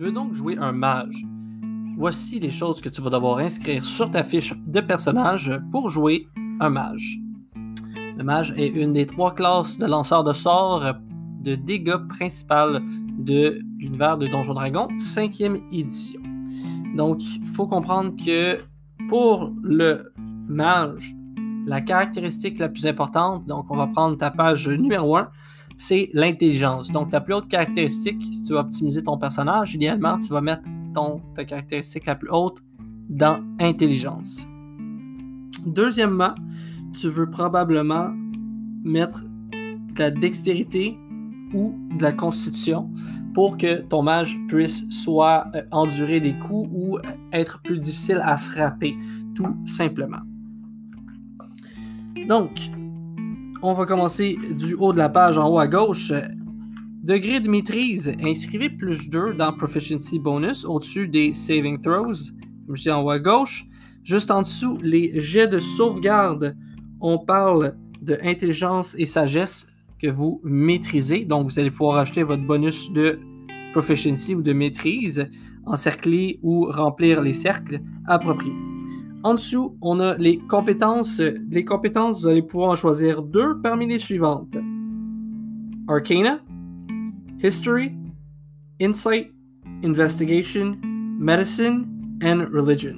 Tu veux donc jouer un mage. Voici les choses que tu vas devoir inscrire sur ta fiche de personnage pour jouer un mage. Le mage est une des trois classes de lanceur de sorts de dégâts principales de l'univers de Donjon Dragon, 5e édition. Donc, il faut comprendre que pour le mage, la caractéristique la plus importante, donc on va prendre ta page numéro 1, c'est l'intelligence. Donc, ta plus haute caractéristique, si tu veux optimiser ton personnage, idéalement, tu vas mettre ton, ta caractéristique la plus haute dans intelligence. Deuxièmement, tu veux probablement mettre de la dextérité ou de la constitution pour que ton mage puisse soit euh, endurer des coups ou être plus difficile à frapper, tout simplement. Donc, on va commencer du haut de la page en haut à gauche. Degré de maîtrise, inscrivez plus 2 dans Proficiency Bonus au-dessus des Saving Throws, comme je dis en haut à gauche. Juste en dessous, les jets de sauvegarde, on parle de intelligence et sagesse que vous maîtrisez. Donc, vous allez pouvoir acheter votre bonus de proficiency ou de maîtrise, encercler ou remplir les cercles appropriés. En dessous, on a les compétences. Les compétences, vous allez pouvoir en choisir deux parmi les suivantes. Arcana, History, Insight, Investigation, Medicine and Religion.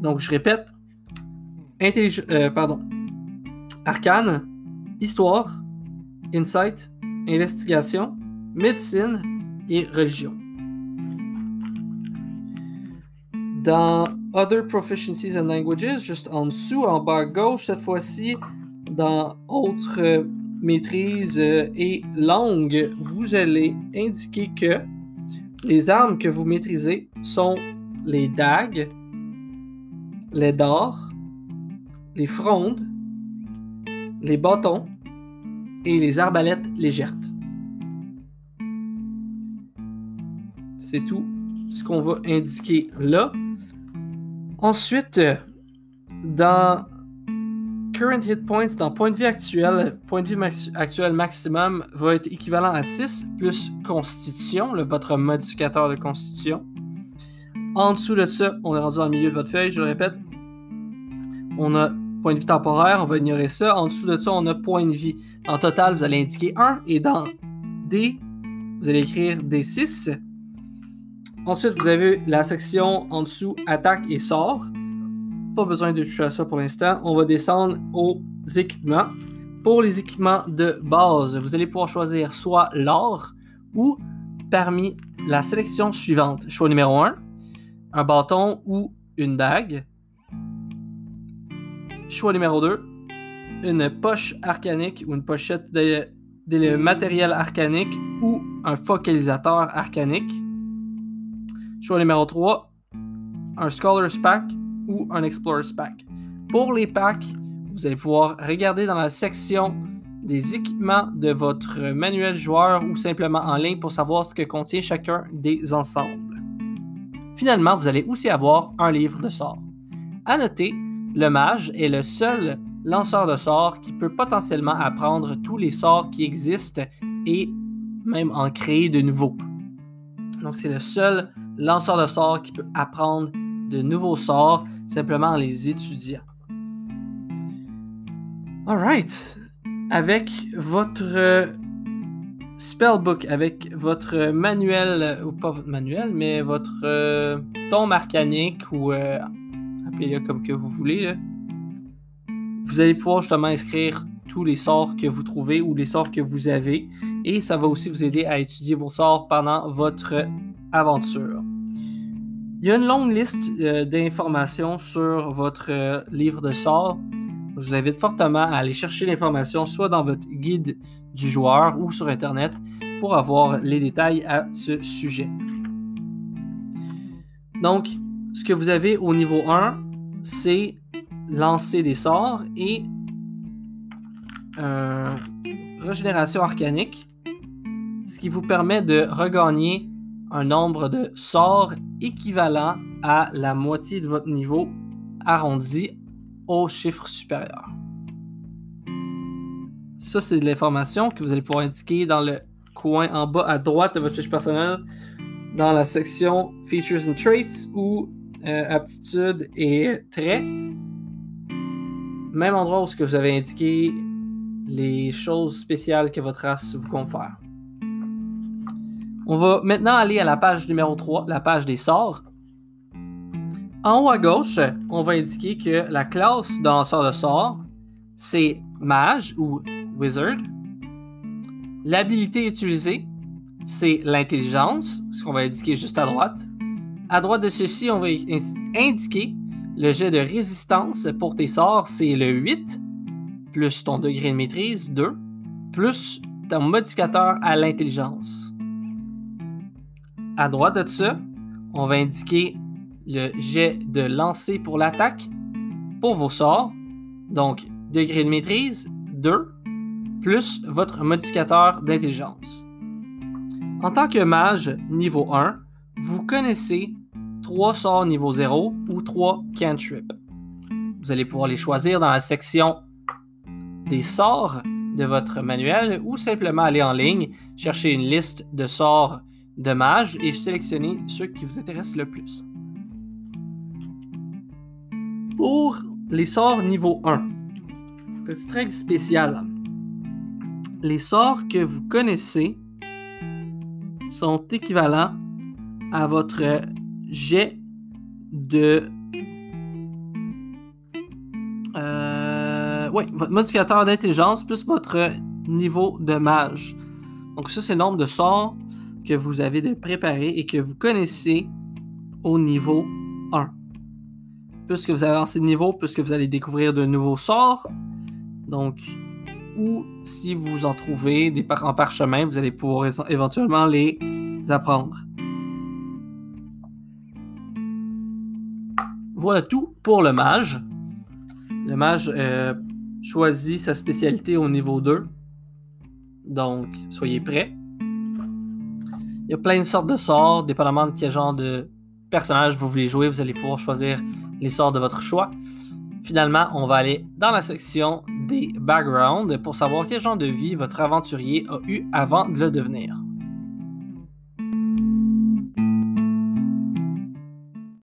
Donc, je répète. Euh, pardon. Arcane, Histoire, Insight, Investigation, Médecine et Religion. Dans Other Proficiencies and Languages, juste en dessous, en bas à gauche, cette fois-ci, dans Autres maîtrises et langues, vous allez indiquer que les armes que vous maîtrisez sont les dagues, les dards, les frondes, les bâtons, et les arbalètes légères. C'est tout ce qu'on va indiquer là. Ensuite, dans Current Hit Points, dans point de vie actuel, point de vie actuel maximum va être équivalent à 6 plus Constitution, votre modificateur de Constitution. En dessous de ça, on est rendu dans le milieu de votre feuille, je le répète. On a point de vie temporaire, on va ignorer ça. En dessous de ça, on a point de vie. En total, vous allez indiquer 1 et dans D, vous allez écrire D6. Ensuite, vous avez la section en dessous attaque et sort. Pas besoin de toucher à ça pour l'instant. On va descendre aux équipements. Pour les équipements de base, vous allez pouvoir choisir soit l'or ou parmi la sélection suivante. Choix numéro 1, un bâton ou une dague. Choix numéro 2, une poche arcanique ou une pochette de, matériel arcanique ou un focalisateur arcanique. Choix numéro 3, un Scholar's Pack ou un Explorer's Pack. Pour les packs, vous allez pouvoir regarder dans la section des équipements de votre manuel joueur ou simplement en ligne pour savoir ce que contient chacun des ensembles. Finalement, vous allez aussi avoir un livre de sorts. À noter, le mage est le seul lanceur de sorts qui peut potentiellement apprendre tous les sorts qui existent et même en créer de nouveaux. Donc c'est le seul lanceur de sorts qui peut apprendre de nouveaux sorts simplement en les étudiant. Alright. Avec votre spellbook, avec votre manuel, ou pas votre manuel, mais votre euh, tombe arcanique ou euh, appelez-le comme que vous voulez, vous allez pouvoir justement inscrire tous les sorts que vous trouvez ou les sorts que vous avez. Et ça va aussi vous aider à étudier vos sorts pendant votre aventure. Il y a une longue liste euh, d'informations sur votre euh, livre de sorts. Je vous invite fortement à aller chercher l'information soit dans votre guide du joueur ou sur Internet pour avoir les détails à ce sujet. Donc, ce que vous avez au niveau 1, c'est lancer des sorts et euh, régénération arcanique, ce qui vous permet de regagner un nombre de sorts équivalent à la moitié de votre niveau arrondi au chiffre supérieur. Ça, c'est de l'information que vous allez pouvoir indiquer dans le coin en bas à droite de votre fiche personnelle dans la section Features and Traits ou euh, Aptitude et Traits. Même endroit où vous avez indiqué les choses spéciales que votre race vous confère. On va maintenant aller à la page numéro 3, la page des sorts. En haut à gauche, on va indiquer que la classe de lanceur de sorts, c'est mage ou wizard. L'habilité utilisée, c'est l'intelligence, ce qu'on va indiquer juste à droite. À droite de ceci, on va indiquer le jet de résistance pour tes sorts, c'est le 8, plus ton degré de maîtrise, 2, plus ton modificateur à l'intelligence. À droite de ça, on va indiquer le jet de lancer pour l'attaque pour vos sorts. Donc, degré de maîtrise, 2, plus votre modificateur d'intelligence. En tant que mage niveau 1, vous connaissez 3 sorts niveau 0 ou 3 cantrips. Vous allez pouvoir les choisir dans la section des sorts de votre manuel ou simplement aller en ligne, chercher une liste de sorts de mage et sélectionner ceux qui vous intéressent le plus. Pour les sorts niveau 1, petite règle spéciale. Les sorts que vous connaissez sont équivalents à votre jet de. Euh, oui, votre modificateur d'intelligence plus votre niveau de mage. Donc, ça, c'est le nombre de sorts que vous avez de préparer et que vous connaissez au niveau 1. Plus que vous avancez de niveau, plus que vous allez découvrir de nouveaux sorts. Donc, ou si vous en trouvez des en parchemin, vous allez pouvoir éventuellement les apprendre. Voilà tout pour le mage. Le mage euh, choisit sa spécialité au niveau 2. Donc, soyez prêts. Il y a plein de sortes de sorts, dépendamment de quel genre de personnage vous voulez jouer, vous allez pouvoir choisir les sorts de votre choix. Finalement, on va aller dans la section des backgrounds pour savoir quel genre de vie votre aventurier a eu avant de le devenir.